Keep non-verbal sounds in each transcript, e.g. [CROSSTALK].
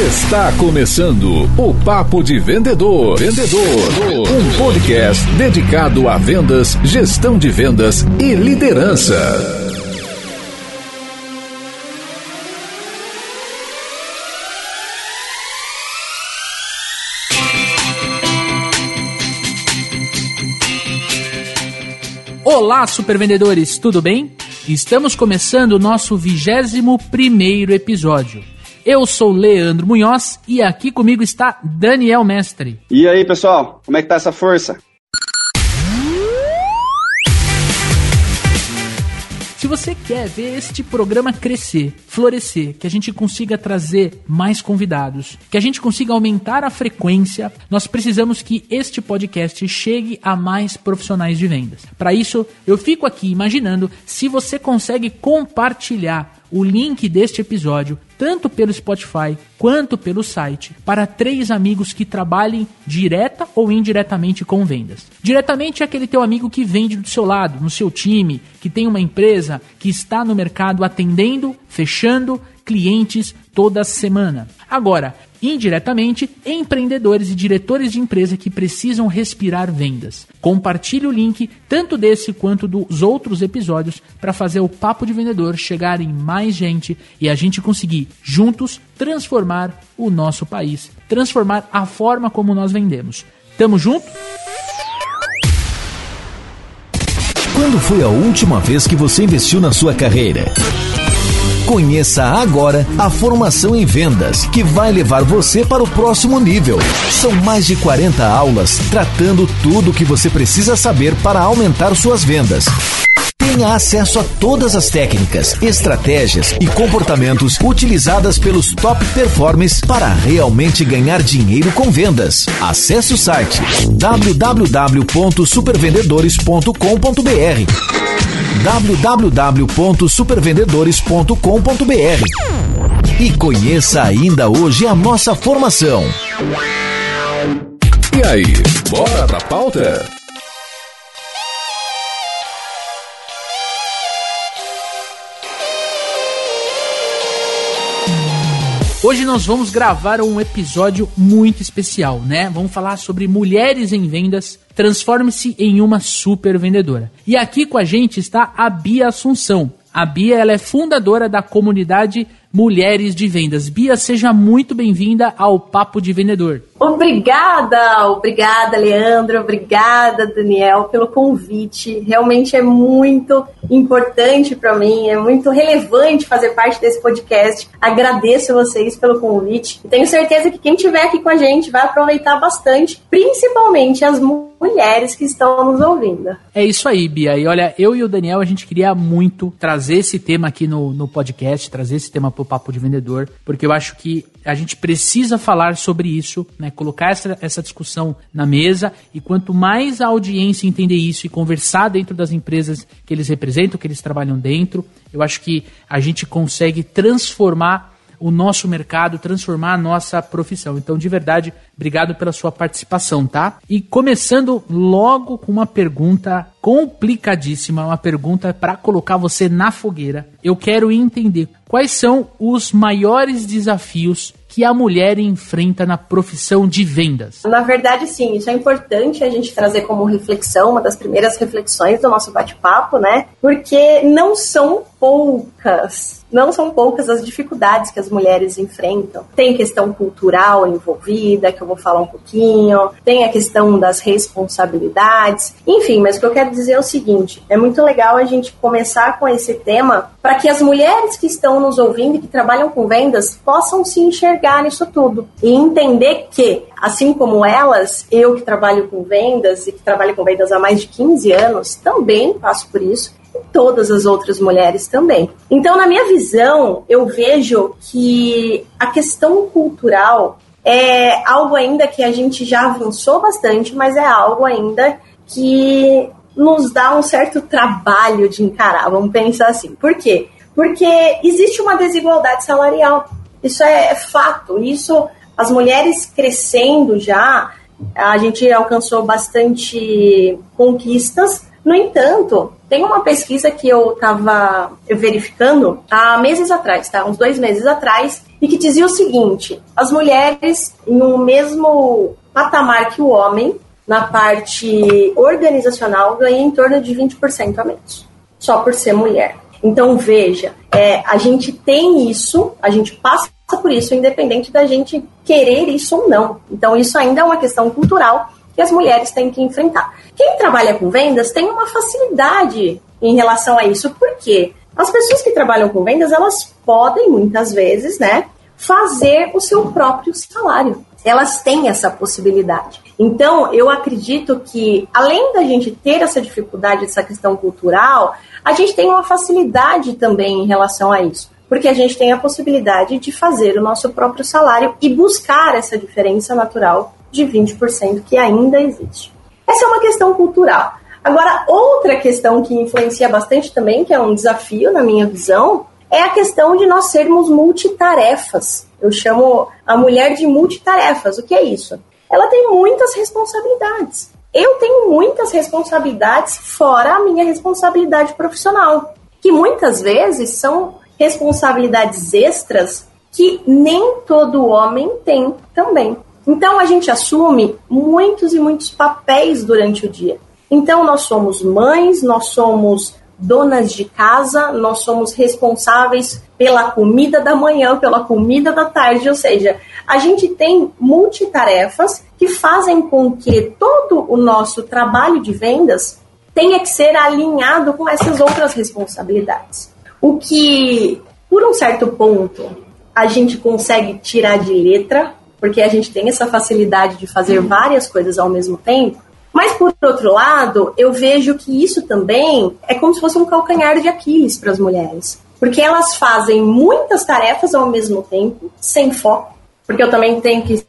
Está começando o Papo de Vendedor. Vendedor. Um podcast dedicado a vendas, gestão de vendas e liderança. Olá, supervendedores, tudo bem? Estamos começando o nosso 21 primeiro episódio. Eu sou Leandro Munhoz e aqui comigo está Daniel Mestre. E aí, pessoal, como é que tá essa força? Se você quer ver este programa crescer, florescer, que a gente consiga trazer mais convidados, que a gente consiga aumentar a frequência, nós precisamos que este podcast chegue a mais profissionais de vendas. Para isso, eu fico aqui imaginando se você consegue compartilhar o link deste episódio, tanto pelo Spotify quanto pelo site, para três amigos que trabalhem direta ou indiretamente com vendas. Diretamente é aquele teu amigo que vende do seu lado, no seu time, que tem uma empresa que está no mercado atendendo, fechando clientes toda semana. Agora, indiretamente, empreendedores e diretores de empresa que precisam respirar vendas. Compartilhe o link tanto desse quanto dos outros episódios para fazer o papo de vendedor chegar em mais gente e a gente conseguir juntos transformar o nosso país, transformar a forma como nós vendemos. Tamo junto? Quando foi a última vez que você investiu na sua carreira? Conheça agora a formação em vendas, que vai levar você para o próximo nível. São mais de 40 aulas tratando tudo o que você precisa saber para aumentar suas vendas. Tenha acesso a todas as técnicas, estratégias e comportamentos utilizadas pelos top performers para realmente ganhar dinheiro com vendas. Acesse o site www.supervendedores.com.br www.supervendedores.com.br e conheça ainda hoje a nossa formação. E aí, bora pra pauta? Hoje nós vamos gravar um episódio muito especial, né? Vamos falar sobre mulheres em vendas. Transforme-se em uma super vendedora. E aqui com a gente está a Bia Assunção. A Bia ela é fundadora da comunidade Mulheres de Vendas. Bia, seja muito bem-vinda ao Papo de Vendedor. Obrigada, obrigada, Leandro, obrigada, Daniel, pelo convite. Realmente é muito importante para mim, é muito relevante fazer parte desse podcast. Agradeço vocês pelo convite. Tenho certeza que quem estiver aqui com a gente vai aproveitar bastante, principalmente as mulheres que estão nos ouvindo. É isso aí, Bia. E olha, eu e o Daniel, a gente queria muito trazer esse tema aqui no, no podcast, trazer esse tema pro Papo de Vendedor, porque eu acho que a gente precisa falar sobre isso, né? Colocar essa, essa discussão na mesa e quanto mais a audiência entender isso e conversar dentro das empresas que eles representam, que eles trabalham dentro, eu acho que a gente consegue transformar o nosso mercado, transformar a nossa profissão. Então, de verdade, obrigado pela sua participação, tá? E começando logo com uma pergunta complicadíssima, uma pergunta para colocar você na fogueira. Eu quero entender quais são os maiores desafios que a mulher enfrenta na profissão de vendas? Na verdade, sim, isso é importante a gente trazer como reflexão, uma das primeiras reflexões do nosso bate-papo, né? Porque não são poucas, não são poucas as dificuldades que as mulheres enfrentam. Tem questão cultural envolvida, que eu vou falar um pouquinho, tem a questão das responsabilidades, enfim, mas o que eu quero dizer é o seguinte: é muito legal a gente começar com esse tema para que as mulheres que estão nos ouvindo e que trabalham com vendas possam se enxergar nisso tudo e entender que, assim como elas, eu que trabalho com vendas e que trabalho com vendas há mais de 15 anos, também passo por isso todas as outras mulheres também. Então, na minha visão, eu vejo que a questão cultural é algo ainda que a gente já avançou bastante, mas é algo ainda que nos dá um certo trabalho de encarar, vamos pensar assim. Por quê? Porque existe uma desigualdade salarial. Isso é fato. Isso, as mulheres crescendo já, a gente alcançou bastante conquistas. No entanto, Tem uma pesquisa que eu estava verificando há meses atrás, tá? Uns dois meses atrás, e que dizia o seguinte: as mulheres, no mesmo patamar que o homem, na parte organizacional, ganham em torno de 20% a menos, só por ser mulher. Então, veja, é, a gente tem isso, a gente passa por isso, independente da gente querer isso ou não. Então, isso ainda é uma questão cultural que as mulheres têm que enfrentar. Quem trabalha com vendas tem uma facilidade em relação a isso, porque as pessoas que trabalham com vendas, elas podem muitas vezes, né, fazer o seu próprio salário. Elas têm essa possibilidade. Então, eu acredito que, além da gente ter essa dificuldade, essa questão cultural, a gente tem uma facilidade também em relação a isso. Porque a gente tem a possibilidade de fazer o nosso próprio salário e buscar essa diferença natural de 20% que ainda existe. Essa é uma questão cultural. Agora, outra questão que influencia bastante também, que é um desafio na minha visão, é a questão de nós sermos multitarefas. Eu chamo a mulher de multitarefas. O que é isso? Ela tem muitas responsabilidades. Eu tenho muitas responsabilidades fora a minha responsabilidade profissional, que muitas vezes são responsabilidades extras que nem todo homem tem também. Então a gente assume muitos e muitos papéis durante o dia. Então nós somos mães, nós somos donas de casa, nós somos responsáveis pela comida da manhã, pela comida da tarde, ou seja, a gente tem multitarefas que fazem com que todo o nosso trabalho de vendas tenha que ser alinhado com essas outras responsabilidades. O que, por um certo ponto, a gente consegue tirar de letra, porque a gente tem essa facilidade de fazer várias coisas ao mesmo tempo. Mas, por outro lado, eu vejo que isso também é como se fosse um calcanhar de Aquiles para as mulheres. Porque elas fazem muitas tarefas ao mesmo tempo, sem foco. Porque eu também tenho que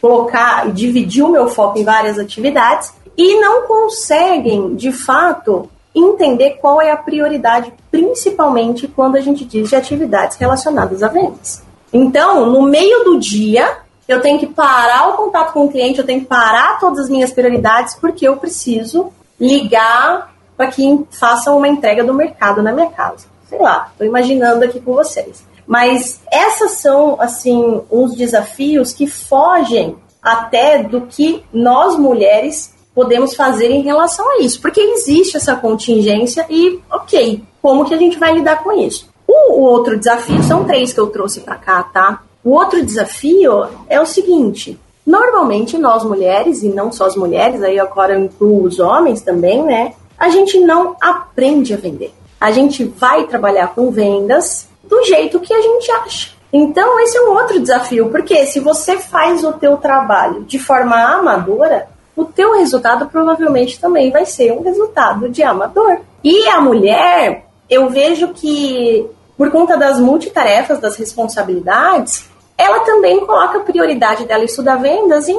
colocar e dividir o meu foco em várias atividades. E não conseguem, de fato, entender qual é a prioridade, principalmente quando a gente diz de atividades relacionadas a vendas. Então, no meio do dia, eu tenho que parar o contato com o cliente, eu tenho que parar todas as minhas prioridades, porque eu preciso ligar para que façam uma entrega do mercado na minha casa. Sei lá, estou imaginando aqui com vocês. Mas essas são, assim, uns desafios que fogem até do que nós mulheres podemos fazer em relação a isso. Porque existe essa contingência e, ok, como que a gente vai lidar com isso? O, outro desafio são três que eu trouxe para cá, tá? O outro desafio é o seguinte: normalmente nós mulheres, e não só as mulheres, aí agora eu incluo os homens também, né? A gente não aprende a vender. A gente vai trabalhar com vendas do jeito que a gente acha. Então, esse é um outro desafio, porque se você faz o teu trabalho de forma amadora, o teu resultado provavelmente também vai ser um resultado de amador. E a mulher, eu vejo que por conta das multitarefas, das responsabilidades, ela também coloca a prioridade dela estudar vendas em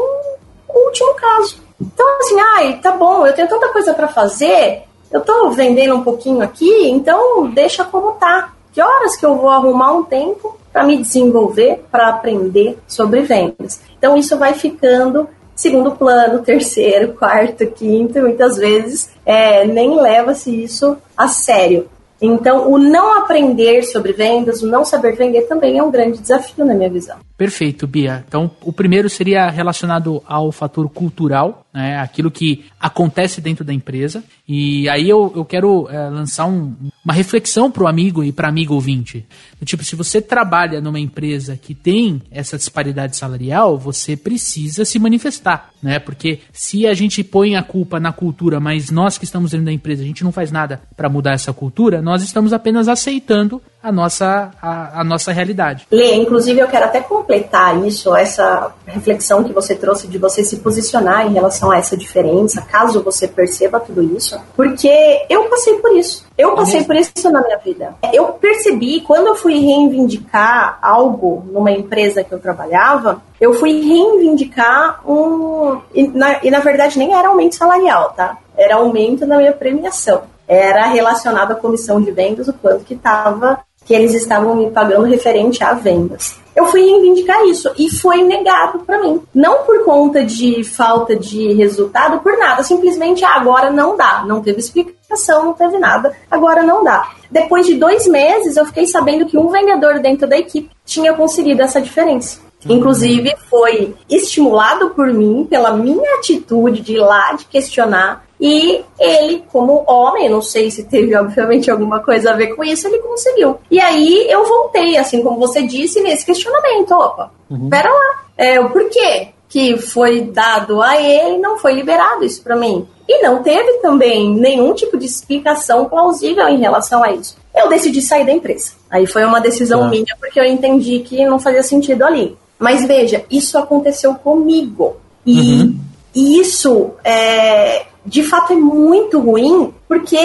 último caso. Então, assim, ai, tá bom, eu tenho tanta coisa para fazer, eu tô vendendo um pouquinho aqui, então deixa como tá. Que horas que eu vou arrumar um tempo para me desenvolver, para aprender sobre vendas? Então, isso vai ficando segundo plano, terceiro, [LAUGHS] quarto, quinto, muitas vezes é, nem leva-se isso a sério. Então, o não aprender sobre vendas, o não saber vender também é um grande desafio na minha visão. Perfeito, Bia. Então, o primeiro seria relacionado ao fator cultural, né, aquilo que acontece dentro da empresa. E aí eu, eu quero é, lançar um, uma reflexão para o amigo e para amigo ouvinte. Tipo, se você trabalha numa empresa que tem essa disparidade salarial, você precisa se manifestar, né? Porque se a gente põe a culpa na cultura, mas nós que estamos dentro da empresa, a gente não faz nada para mudar essa cultura, nós estamos apenas aceitando a nossa, a, a, nossa realidade. Lê, inclusive eu quero até completar isso, essa reflexão que você trouxe de você se posicionar em relação a essa diferença, caso você perceba tudo isso, porque eu passei por isso. Eu é passei por isso na minha vida. Eu percebi, quando eu fui reivindicar algo numa empresa que eu trabalhava, eu fui reivindicar um. E na, e na verdade nem era aumento salarial, tá? Era aumento na minha premiação era relacionado à comissão de vendas, o quanto que estava que eles estavam me pagando referente a vendas. eu fui reivindicar isso e foi negado para mim. Não por conta de falta de resultado, por nada, simplesmente ah, agora não dá, não teve explicação, não teve nada, agora não dá. Depois de dois meses, eu fiquei sabendo que um vendedor dentro da equipe tinha conseguido essa diferença. Inclusive, foi estimulado por mim, pela minha atitude de ir lá, de questionar. E ele, como homem, não sei se teve, obviamente, alguma coisa a ver com isso, ele conseguiu. E aí eu voltei, assim como você disse, nesse questionamento. Opa, uhum. pera lá. É, o porquê que foi dado a ele não foi liberado isso para mim? E não teve também nenhum tipo de explicação plausível em relação a isso. Eu decidi sair da empresa. Aí foi uma decisão tá. minha, porque eu entendi que não fazia sentido ali. Mas veja, isso aconteceu comigo. E uhum. isso é, de fato é muito ruim, porque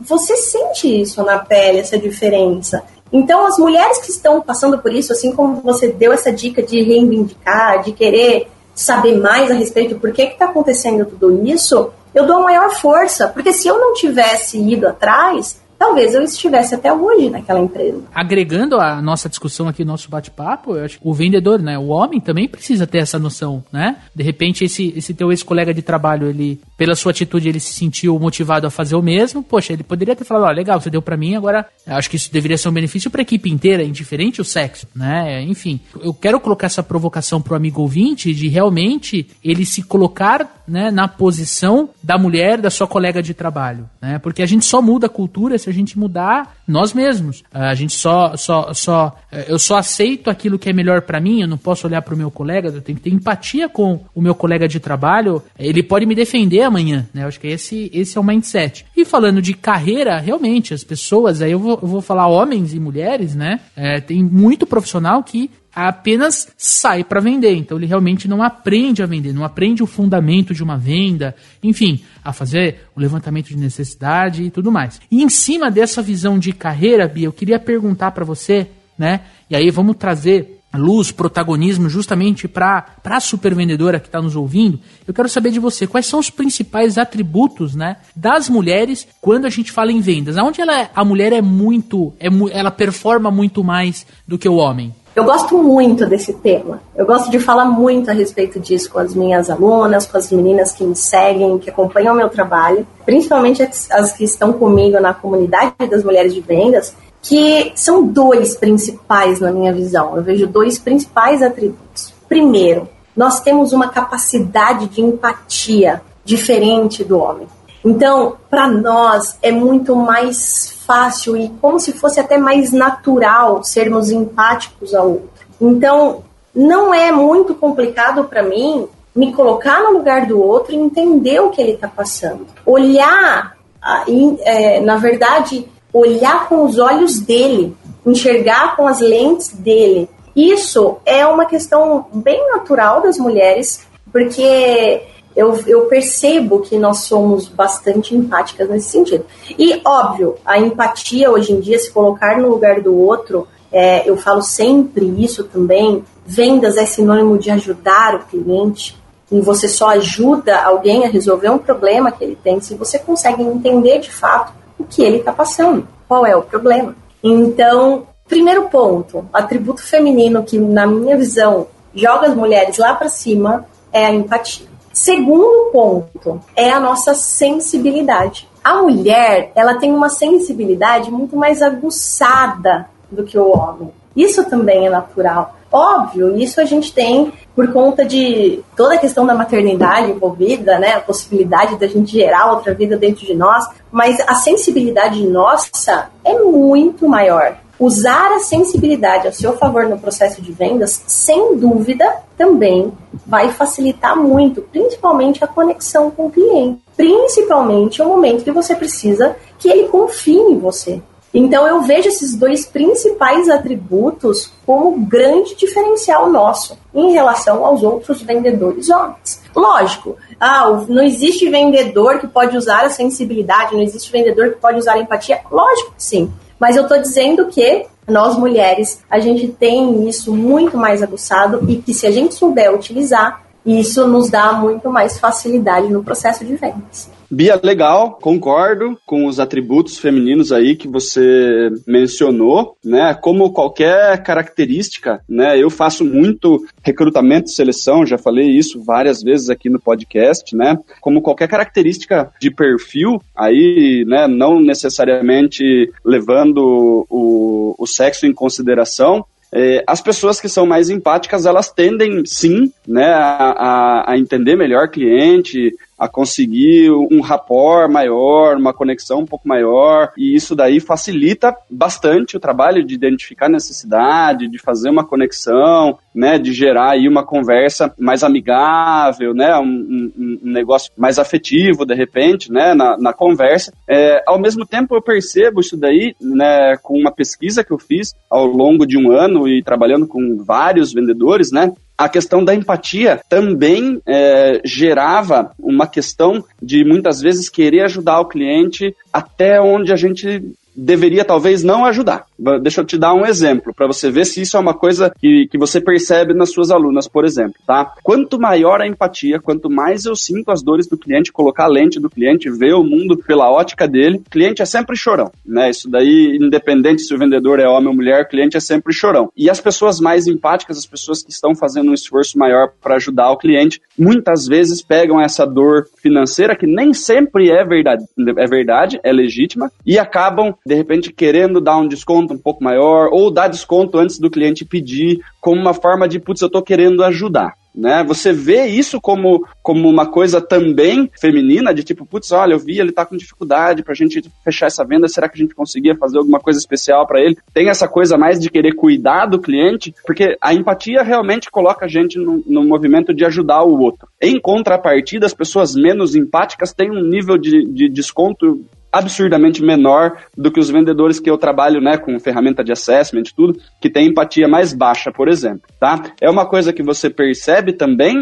você sente isso na pele, essa diferença. Então, as mulheres que estão passando por isso, assim como você deu essa dica de reivindicar, de querer saber mais a respeito do porquê que está acontecendo tudo isso, eu dou maior força, porque se eu não tivesse ido atrás, talvez eu estivesse até hoje naquela empresa. Agregando a nossa discussão aqui, nosso bate-papo, eu acho que o vendedor, né, o homem também precisa ter essa noção, né? De repente, esse, esse teu ex-colega de trabalho, ele, pela sua atitude, ele se sentiu motivado a fazer o mesmo. Poxa, ele poderia ter falado, ó, oh, legal, você deu para mim, agora acho que isso deveria ser um benefício para a equipe inteira, indiferente o sexo, né? Enfim, eu quero colocar essa provocação pro amigo ouvinte de realmente ele se colocar, né, na posição da mulher, da sua colega de trabalho, né? Porque a gente só muda a cultura se a gente mudar nós mesmos. A gente só, só, só, eu só aceito aquilo que é melhor para mim. Eu não posso olhar para o meu colega. Eu tenho que ter empatia com o meu colega de trabalho. Ele pode me defender amanhã, né? Eu acho que esse, esse é o mindset. E falando de carreira, realmente as pessoas, aí eu vou, eu vou falar homens e mulheres, né? É, tem muito profissional que apenas sai para vender. Então ele realmente não aprende a vender, não aprende o fundamento de uma venda, enfim, a fazer o levantamento de necessidade e tudo mais. E em cima dessa visão de carreira, Bia, eu queria perguntar para você, né? E aí vamos trazer luz, protagonismo justamente para a supervendedora que está nos ouvindo, eu quero saber de você quais são os principais atributos né, das mulheres quando a gente fala em vendas. Onde ela, a mulher é muito, é, ela performa muito mais do que o homem? Eu gosto muito desse tema. Eu gosto de falar muito a respeito disso com as minhas alunas, com as meninas que me seguem, que acompanham o meu trabalho, principalmente as que estão comigo na comunidade das mulheres de vendas, que são dois principais na minha visão. Eu vejo dois principais atributos. Primeiro, nós temos uma capacidade de empatia diferente do homem. Então, para nós é muito mais fácil e como se fosse até mais natural sermos empáticos ao outro. Então, não é muito complicado para mim me colocar no lugar do outro e entender o que ele está passando. Olhar, é, na verdade, olhar com os olhos dele, enxergar com as lentes dele. Isso é uma questão bem natural das mulheres, porque eu, eu percebo que nós somos bastante empáticas nesse sentido. E, óbvio, a empatia hoje em dia, se colocar no lugar do outro, é, eu falo sempre isso também. Vendas é sinônimo de ajudar o cliente. E você só ajuda alguém a resolver um problema que ele tem se você consegue entender de fato o que ele está passando, qual é o problema. Então, primeiro ponto, atributo feminino que, na minha visão, joga as mulheres lá para cima é a empatia. Segundo ponto é a nossa sensibilidade. A mulher, ela tem uma sensibilidade muito mais aguçada do que o homem. Isso também é natural. Óbvio, isso a gente tem por conta de toda a questão da maternidade envolvida, né? A possibilidade da gente gerar outra vida dentro de nós, mas a sensibilidade nossa é muito maior usar a sensibilidade a seu favor no processo de vendas, sem dúvida, também vai facilitar muito, principalmente a conexão com o cliente. Principalmente o momento que você precisa que ele confie em você. Então eu vejo esses dois principais atributos como grande diferencial nosso em relação aos outros vendedores homens. Lógico, ah, não existe vendedor que pode usar a sensibilidade, não existe vendedor que pode usar a empatia. Lógico que sim. Mas eu estou dizendo que nós mulheres, a gente tem isso muito mais aguçado e que se a gente souber utilizar, isso nos dá muito mais facilidade no processo de vendas. Bia, legal, concordo com os atributos femininos aí que você mencionou, né? Como qualquer característica, né? Eu faço muito recrutamento e seleção, já falei isso várias vezes aqui no podcast, né? Como qualquer característica de perfil, aí, né, não necessariamente levando o, o sexo em consideração, é, as pessoas que são mais empáticas, elas tendem sim, né, a, a entender melhor cliente, a conseguir um rapport maior, uma conexão um pouco maior, e isso daí facilita bastante o trabalho de identificar necessidade, de fazer uma conexão, né, de gerar aí uma conversa mais amigável, né, um, um, um negócio mais afetivo, de repente, né, na, na conversa. É, ao mesmo tempo, eu percebo isso daí, né, com uma pesquisa que eu fiz ao longo de um ano e trabalhando com vários vendedores, né, a questão da empatia também é, gerava uma questão de muitas vezes querer ajudar o cliente até onde a gente deveria talvez não ajudar. Deixa eu te dar um exemplo para você ver se isso é uma coisa que, que você percebe nas suas alunas, por exemplo, tá? Quanto maior a empatia, quanto mais eu sinto as dores do cliente, colocar a lente do cliente, ver o mundo pela ótica dele, cliente é sempre chorão, né? Isso daí, independente se o vendedor é homem ou mulher, cliente é sempre chorão. E as pessoas mais empáticas, as pessoas que estão fazendo um esforço maior para ajudar o cliente, muitas vezes pegam essa dor financeira que nem sempre é verdade, é verdade, é legítima e acabam de repente querendo dar um desconto um pouco maior, ou dar desconto antes do cliente pedir, como uma forma de, putz, eu estou querendo ajudar. Né? Você vê isso como, como uma coisa também feminina, de tipo, putz, olha, eu vi, ele está com dificuldade para a gente fechar essa venda, será que a gente conseguia fazer alguma coisa especial para ele? Tem essa coisa mais de querer cuidar do cliente, porque a empatia realmente coloca a gente no, no movimento de ajudar o outro. Em contrapartida, as pessoas menos empáticas têm um nível de, de desconto absurdamente menor do que os vendedores que eu trabalho, né, com ferramenta de assessment e tudo, que tem empatia mais baixa, por exemplo, tá? É uma coisa que você percebe também,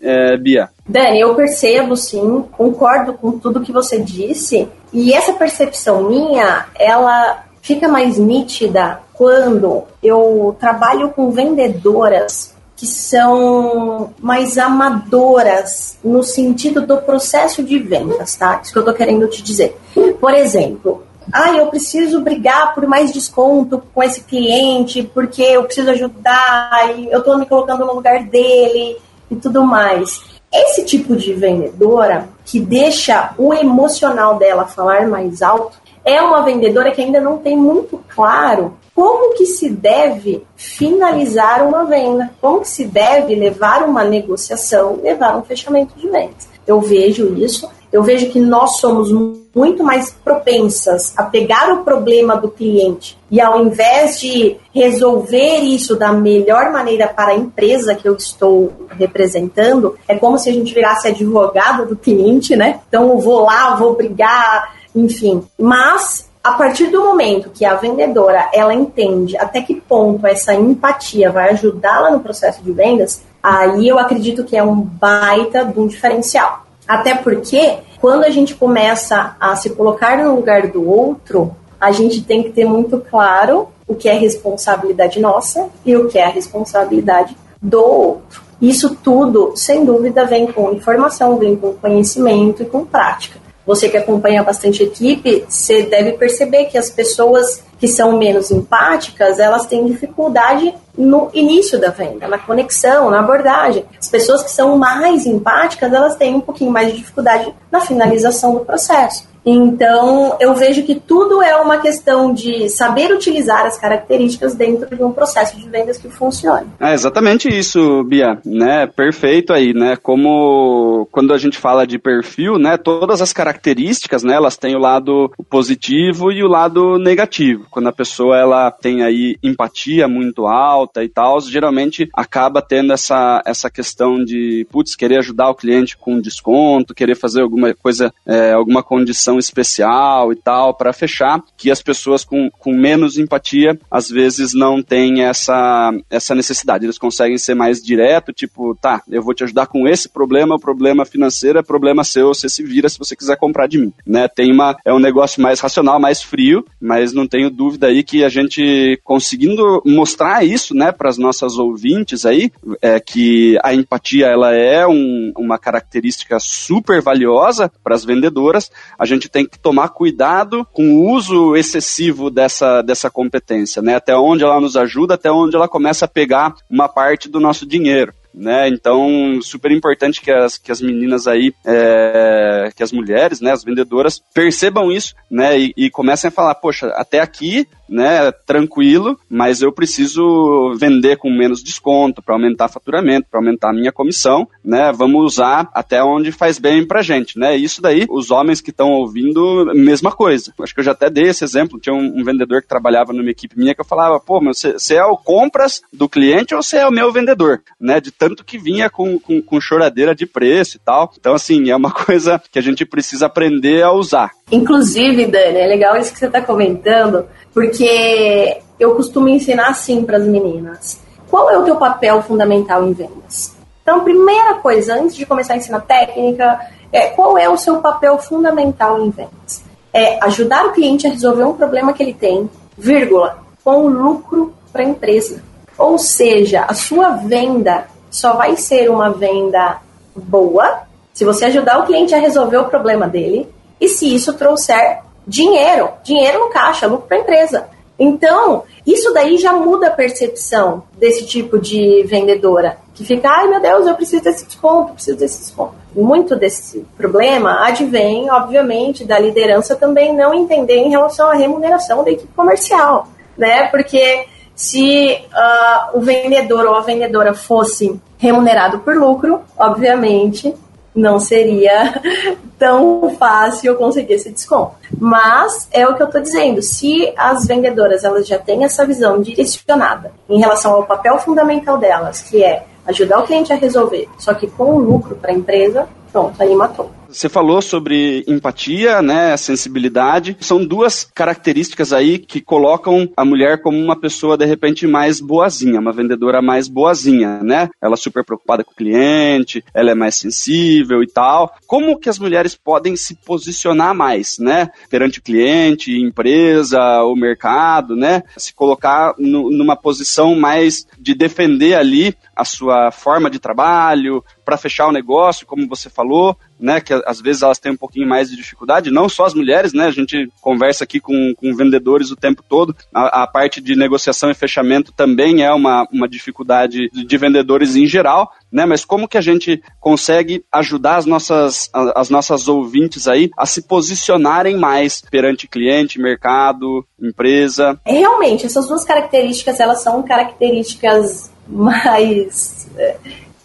é, Bia? Dani, eu percebo sim, concordo com tudo que você disse, e essa percepção minha, ela fica mais nítida quando eu trabalho com vendedoras que são mais amadoras no sentido do processo de vendas, tá? Isso que eu tô querendo te dizer. Por exemplo, ah, eu preciso brigar por mais desconto com esse cliente porque eu preciso ajudar eu tô me colocando no lugar dele e tudo mais. Esse tipo de vendedora que deixa o emocional dela falar mais alto é uma vendedora que ainda não tem muito claro como que se deve finalizar uma venda, como que se deve levar uma negociação, levar um fechamento de vendas. Eu vejo isso, eu vejo que nós somos muito mais propensas a pegar o problema do cliente e ao invés de resolver isso da melhor maneira para a empresa que eu estou representando, é como se a gente virasse advogado do cliente, né? Então eu vou lá, vou brigar, enfim. Mas a partir do momento que a vendedora ela entende até que ponto essa empatia vai ajudá-la no processo de vendas, aí eu acredito que é um baita do diferencial. Até porque quando a gente começa a se colocar no lugar do outro, a gente tem que ter muito claro o que é responsabilidade nossa e o que é a responsabilidade do outro. Isso tudo, sem dúvida, vem com informação, vem com conhecimento e com prática você que acompanha bastante equipe, você deve perceber que as pessoas que são menos empáticas, elas têm dificuldade no início da venda, na conexão, na abordagem. As pessoas que são mais empáticas, elas têm um pouquinho mais de dificuldade na finalização do processo. Então, eu vejo que tudo é uma questão de saber utilizar as características dentro de um processo de vendas que funcione. É exatamente isso, Bia, né? Perfeito aí, né? Como quando a gente fala de perfil, né, todas as características, né, elas têm o lado positivo e o lado negativo. Quando a pessoa ela tem aí empatia muito alta e tal, geralmente acaba tendo essa essa questão de, putz, querer ajudar o cliente com desconto, querer fazer alguma coisa, é, alguma condição especial e tal para fechar, que as pessoas com, com menos empatia às vezes não têm essa, essa necessidade. Eles conseguem ser mais direto, tipo, tá, eu vou te ajudar com esse problema, o problema financeiro é problema seu, você se vira se você quiser comprar de mim, né? Tem uma, é um negócio mais racional, mais frio, mas não tenho dúvida aí que a gente conseguindo mostrar isso, né, para as nossas ouvintes aí, é que a empatia ela é um, uma característica super valiosa para as vendedoras. A gente tem que tomar cuidado com o uso excessivo dessa, dessa competência, né? Até onde ela nos ajuda, até onde ela começa a pegar uma parte do nosso dinheiro né? Então, super importante que as, que as meninas aí, é, que as mulheres, né, as vendedoras, percebam isso, né, e, e comecem a falar, poxa, até aqui né, tranquilo, mas eu preciso vender com menos desconto para aumentar faturamento, para aumentar a minha comissão, né? Vamos usar até onde faz bem pra gente, né? Isso daí, os homens que estão ouvindo, mesma coisa. Acho que eu já até dei esse exemplo, tinha um, um vendedor que trabalhava numa equipe minha que eu falava, pô, você é o compras do cliente ou você é o meu vendedor, né? De tanto que vinha com, com, com choradeira de preço e tal. Então, assim, é uma [LAUGHS] coisa que a gente precisa aprender a usar. Inclusive, Dani, é legal isso que você está comentando, porque eu costumo ensinar assim para as meninas. Qual é o teu papel fundamental em vendas? Então, primeira coisa, antes de começar a ensinar técnica, é qual é o seu papel fundamental em vendas? É ajudar o cliente a resolver um problema que ele tem, vírgula, com lucro para a empresa. Ou seja, a sua venda só vai ser uma venda boa se você ajudar o cliente a resolver o problema dele e se isso trouxer dinheiro, dinheiro no caixa, lucro para a empresa. Então, isso daí já muda a percepção desse tipo de vendedora, que fica, ai meu Deus, eu preciso desse desconto, preciso desse desconto. Muito desse problema advém, obviamente, da liderança também não entender em relação à remuneração da equipe comercial, né? Porque se uh, o vendedor ou a vendedora fosse remunerado por lucro, obviamente não seria [LAUGHS] tão fácil conseguir esse desconto. Mas é o que eu estou dizendo, se as vendedoras elas já têm essa visão direcionada em relação ao papel fundamental delas, que é ajudar o cliente a resolver, só que com lucro para a empresa, pronto, aí matou. Você falou sobre empatia, né, sensibilidade. São duas características aí que colocam a mulher como uma pessoa de repente mais boazinha, uma vendedora mais boazinha, né? Ela é super preocupada com o cliente, ela é mais sensível e tal. Como que as mulheres podem se posicionar mais, né, perante o cliente, empresa, o mercado, né? Se colocar no, numa posição mais de defender ali a sua forma de trabalho, para fechar o negócio, como você falou, né, que às vezes elas têm um pouquinho mais de dificuldade, não só as mulheres, né, a gente conversa aqui com, com vendedores o tempo todo, a, a parte de negociação e fechamento também é uma, uma dificuldade de, de, vendedores em geral, né, mas como que a gente consegue ajudar as nossas, as nossas ouvintes aí a se posicionarem mais perante cliente, mercado, empresa? Realmente, essas duas características, elas são características mais... É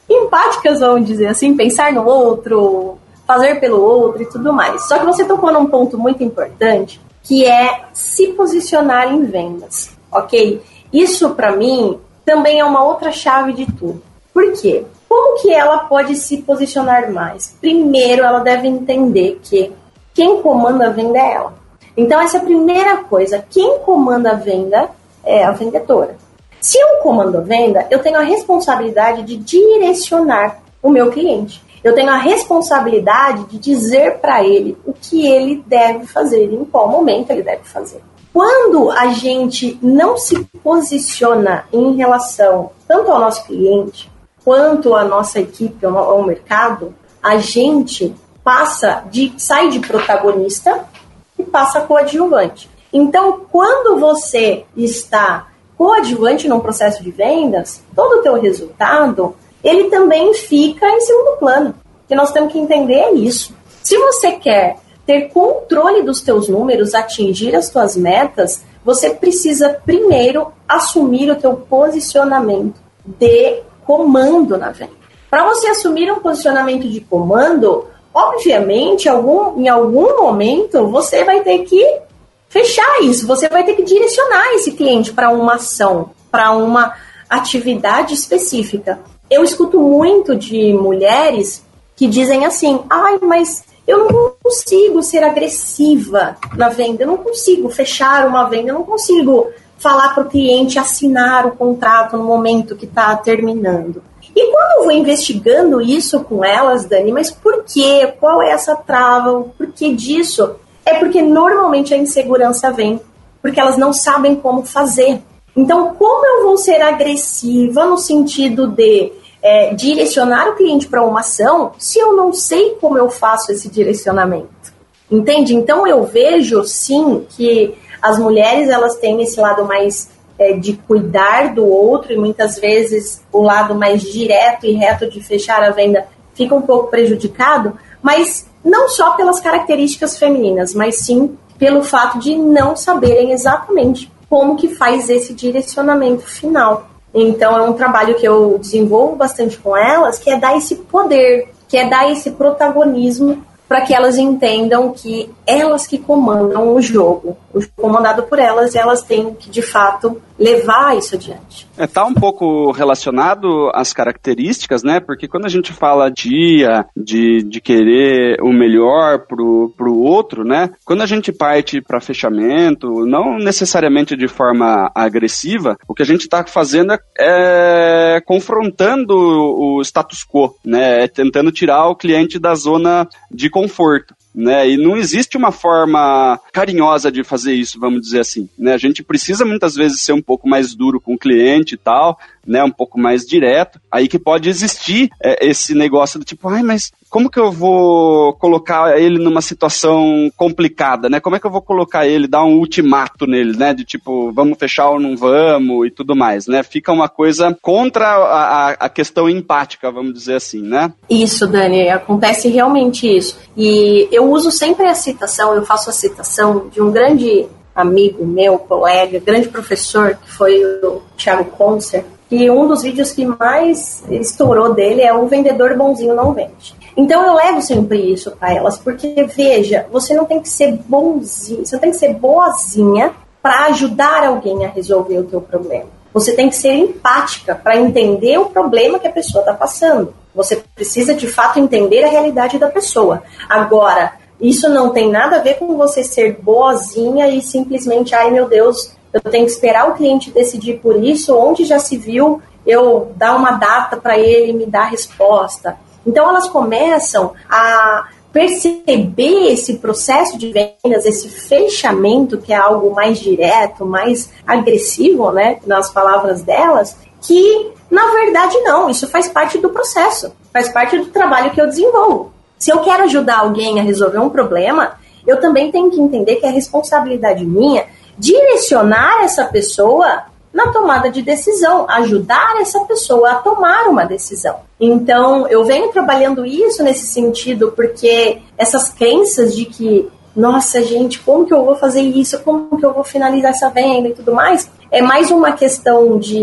empáticas, vamos dizer assim, pensar no outro, fazer pelo outro e tudo mais. Só que você tocou num ponto muito importante, que é se posicionar em vendas, ok? Isso para mim também é uma outra chave de tudo. Por quê? Como que ela pode se posicionar mais? Primeiro, ela deve entender que quem comanda a venda é ela. Então, essa é a primeira coisa. Quem comanda a venda é a vendedora. Se eu comando a venda, eu tenho a responsabilidade de direcionar o meu cliente. Eu tenho a responsabilidade de dizer para ele o que ele deve fazer, em qual momento ele deve fazer. Quando a gente não se posiciona em relação tanto ao nosso cliente quanto à nossa equipe, ao, ao mercado, a gente passa de sai de protagonista e passa coadjuvante. Então, quando você está coadjuvante num processo de vendas, todo o teu resultado, ele também fica em segundo plano. O que nós temos que entender é isso. Se você quer ter controle dos teus números, atingir as tuas metas, você precisa primeiro assumir o teu posicionamento de comando na venda. Para você assumir um posicionamento de comando, obviamente, algum, em algum momento você vai ter que fechar isso. Você vai ter que direcionar esse cliente para uma ação, para uma atividade específica. Eu escuto muito de mulheres que dizem assim: ai, mas eu não consigo ser agressiva na venda, eu não consigo fechar uma venda, eu não consigo falar para o cliente assinar o contrato no momento que está terminando. E quando eu vou investigando isso com elas, Dani, mas por quê? Qual é essa trava? O porquê disso? É porque normalmente a insegurança vem porque elas não sabem como fazer. Então, como eu vou ser agressiva no sentido de é, direcionar o cliente para uma ação se eu não sei como eu faço esse direcionamento? Entende? Então, eu vejo sim que as mulheres elas têm esse lado mais é, de cuidar do outro e muitas vezes o lado mais direto e reto de fechar a venda fica um pouco prejudicado, mas não só pelas características femininas, mas sim pelo fato de não saberem exatamente como que faz esse direcionamento final. Então é um trabalho que eu desenvolvo bastante com elas, que é dar esse poder, que é dar esse protagonismo para que elas entendam que elas que comandam o jogo. O jogo comandado por elas, elas têm que, de fato, levar isso adiante. É, tá um pouco relacionado às características, né? Porque quando a gente fala dia de, de querer o melhor pro, pro outro, né? Quando a gente parte para fechamento, não necessariamente de forma agressiva, o que a gente está fazendo é, é confrontando o status quo, né? É tentando tirar o cliente da zona de conforto né? E não existe uma forma carinhosa de fazer isso, vamos dizer assim, né? A gente precisa muitas vezes ser um pouco mais duro com o cliente e tal, né, um pouco mais direto, aí que pode existir é, esse negócio do tipo, ai, mas como que eu vou colocar ele numa situação complicada, né? Como é que eu vou colocar ele, dar um ultimato nele, né? De tipo, vamos fechar ou não vamos e tudo mais, né? Fica uma coisa contra a, a questão empática, vamos dizer assim, né? Isso, Dani, acontece realmente isso. E eu uso sempre a citação, eu faço a citação de um grande amigo meu, colega, grande professor, que foi o Thiago Concer, que um dos vídeos que mais estourou dele é o vendedor bonzinho não vende. Então eu levo sempre isso para elas, porque veja, você não tem que ser bonzinho, você tem que ser boazinha para ajudar alguém a resolver o teu problema. Você tem que ser empática para entender o problema que a pessoa está passando. Você precisa de fato entender a realidade da pessoa. Agora, isso não tem nada a ver com você ser boazinha e simplesmente, ai meu Deus, eu tenho que esperar o cliente decidir por isso, onde já se viu eu dar uma data para ele me dar resposta. Então elas começam a perceber esse processo de vendas, esse fechamento que é algo mais direto, mais agressivo, né, nas palavras delas, que na verdade não, isso faz parte do processo, faz parte do trabalho que eu desenvolvo. Se eu quero ajudar alguém a resolver um problema, eu também tenho que entender que é responsabilidade minha direcionar essa pessoa na tomada de decisão, ajudar essa pessoa a tomar uma decisão. Então, eu venho trabalhando isso nesse sentido, porque essas crenças de que, nossa, gente, como que eu vou fazer isso? Como que eu vou finalizar essa venda e tudo mais? É mais uma questão de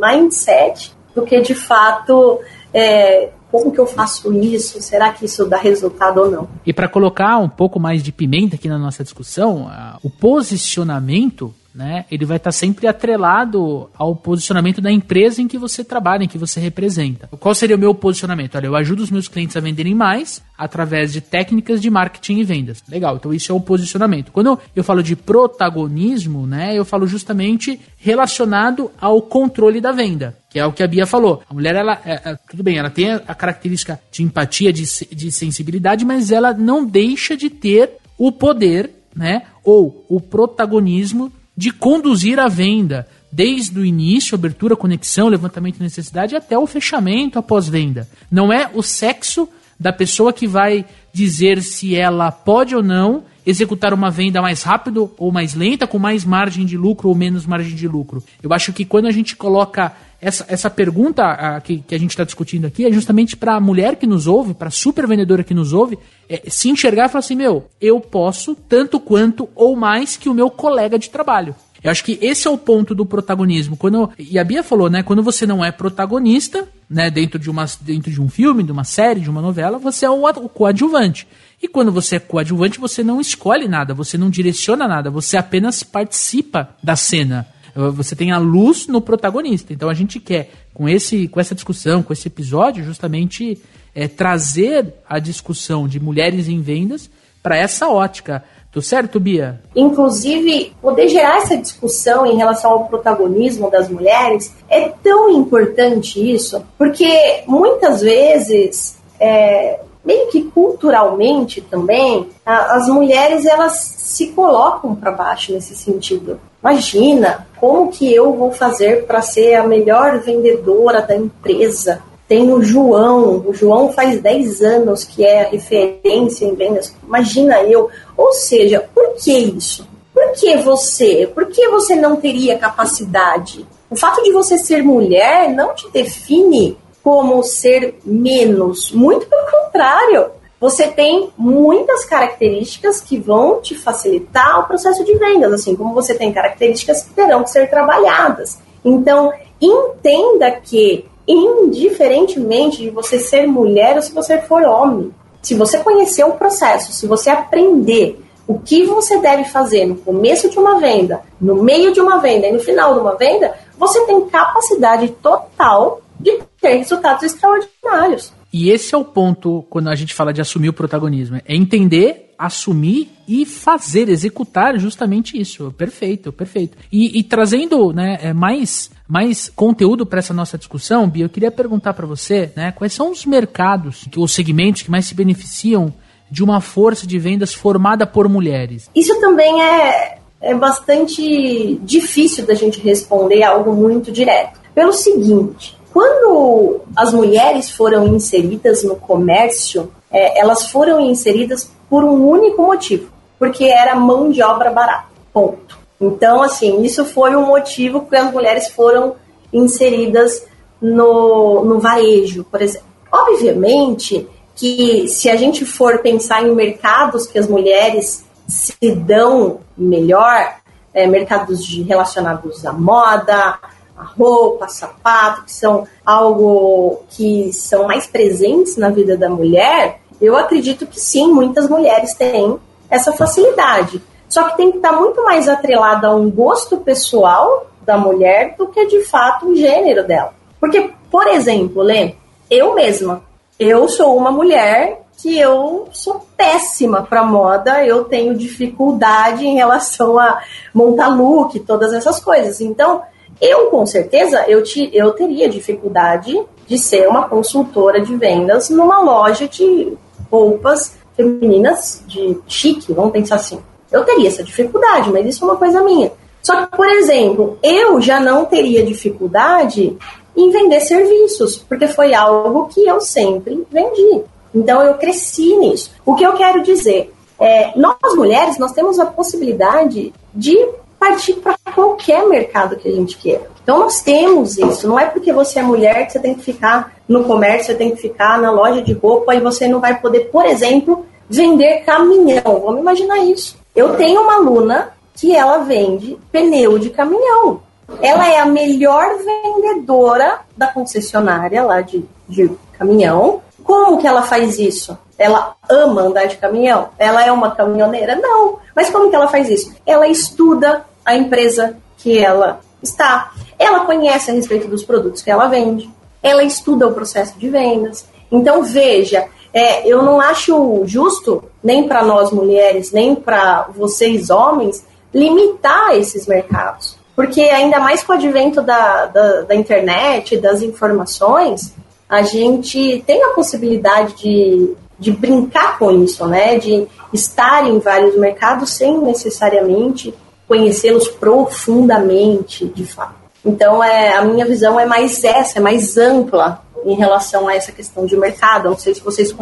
mindset do que de fato é, como que eu faço isso? Será que isso dá resultado ou não? E para colocar um pouco mais de pimenta aqui na nossa discussão, o posicionamento né, ele vai estar sempre atrelado ao posicionamento da empresa em que você trabalha, em que você representa. Qual seria o meu posicionamento? Olha, eu ajudo os meus clientes a venderem mais através de técnicas de marketing e vendas. Legal, então isso é o posicionamento. Quando eu falo de protagonismo, né, eu falo justamente relacionado ao controle da venda, que é o que a Bia falou. A mulher, ela, é, é, tudo bem, ela tem a característica de empatia, de, de sensibilidade, mas ela não deixa de ter o poder, né, ou o protagonismo de conduzir a venda, desde o início, abertura, conexão, levantamento de necessidade, até o fechamento após venda. Não é o sexo da pessoa que vai dizer se ela pode ou não executar uma venda mais rápido ou mais lenta, com mais margem de lucro ou menos margem de lucro. Eu acho que quando a gente coloca essa, essa pergunta a, que, que a gente está discutindo aqui é justamente para a mulher que nos ouve, para a super vendedora que nos ouve, é, se enxergar e falar assim: meu, eu posso tanto quanto ou mais que o meu colega de trabalho. Eu acho que esse é o ponto do protagonismo. Quando e a Bia falou, né? Quando você não é protagonista, né? Dentro de uma dentro de um filme, de uma série, de uma novela, você é o, o coadjuvante. E quando você é coadjuvante, você não escolhe nada, você não direciona nada, você apenas participa da cena. Você tem a luz no protagonista. Então a gente quer, com, esse, com essa discussão, com esse episódio, justamente é, trazer a discussão de mulheres em vendas para essa ótica. Tô certo, Bia? Inclusive, poder gerar essa discussão em relação ao protagonismo das mulheres é tão importante isso, porque muitas vezes é, meio que culturalmente também, as mulheres elas se colocam para baixo nesse sentido. Imagina como que eu vou fazer para ser a melhor vendedora da empresa. Tem o João, o João faz 10 anos que é referência em vendas. Imagina eu. Ou seja, por que isso? Por que você? Por que você não teria capacidade? O fato de você ser mulher não te define como ser menos. Muito pelo contrário. Você tem muitas características que vão te facilitar o processo de vendas, assim como você tem características que terão que ser trabalhadas. Então, entenda que, indiferentemente de você ser mulher ou se você for homem, se você conhecer o processo, se você aprender o que você deve fazer no começo de uma venda, no meio de uma venda e no final de uma venda, você tem capacidade total de ter resultados extraordinários. E esse é o ponto quando a gente fala de assumir o protagonismo: é entender, assumir e fazer, executar justamente isso. Perfeito, perfeito. E, e trazendo né, é, mais, mais conteúdo para essa nossa discussão, Bia, eu queria perguntar para você né, quais são os mercados, os segmentos que mais se beneficiam de uma força de vendas formada por mulheres. Isso também é, é bastante difícil da gente responder algo muito direto. Pelo seguinte, quando as mulheres foram inseridas no comércio, é, elas foram inseridas por um único motivo, porque era mão de obra barata. Ponto. Então, assim, isso foi o motivo que as mulheres foram inseridas no, no varejo, por exemplo. Obviamente que se a gente for pensar em mercados que as mulheres se dão melhor, é, mercados de, relacionados à moda, a roupa, sapato, que são algo que são mais presentes na vida da mulher, eu acredito que sim, muitas mulheres têm essa facilidade. Só que tem que estar muito mais atrelada a um gosto pessoal da mulher do que de fato o gênero dela. Porque, por exemplo, Lê, eu mesma, eu sou uma mulher que eu sou péssima para moda, eu tenho dificuldade em relação a montar look, todas essas coisas. Então, eu, com certeza, eu, te, eu teria dificuldade de ser uma consultora de vendas numa loja de roupas femininas de chique, vamos pensar assim. Eu teria essa dificuldade, mas isso é uma coisa minha. Só que, por exemplo, eu já não teria dificuldade em vender serviços, porque foi algo que eu sempre vendi. Então eu cresci nisso. O que eu quero dizer é, nós mulheres, nós temos a possibilidade de partir para qualquer mercado que a gente queira. Então nós temos isso. Não é porque você é mulher que você tem que ficar no comércio, você tem que ficar na loja de roupa e você não vai poder, por exemplo, vender caminhão. Vamos imaginar isso. Eu tenho uma aluna que ela vende pneu de caminhão. Ela é a melhor vendedora da concessionária lá de, de caminhão. Como que ela faz isso? Ela ama andar de caminhão? Ela é uma caminhoneira? Não. Mas como que ela faz isso? Ela estuda a empresa que ela está. Ela conhece a respeito dos produtos que ela vende. Ela estuda o processo de vendas. Então, veja, é, eu não acho justo, nem para nós mulheres, nem para vocês homens, limitar esses mercados. Porque ainda mais com o advento da, da, da internet, das informações, a gente tem a possibilidade de, de brincar com isso, né? De estar em vários mercados sem necessariamente conhecê-los profundamente, de fato. Então, é, a minha visão é mais essa, é mais ampla em relação a essa questão de mercado. Não sei se vocês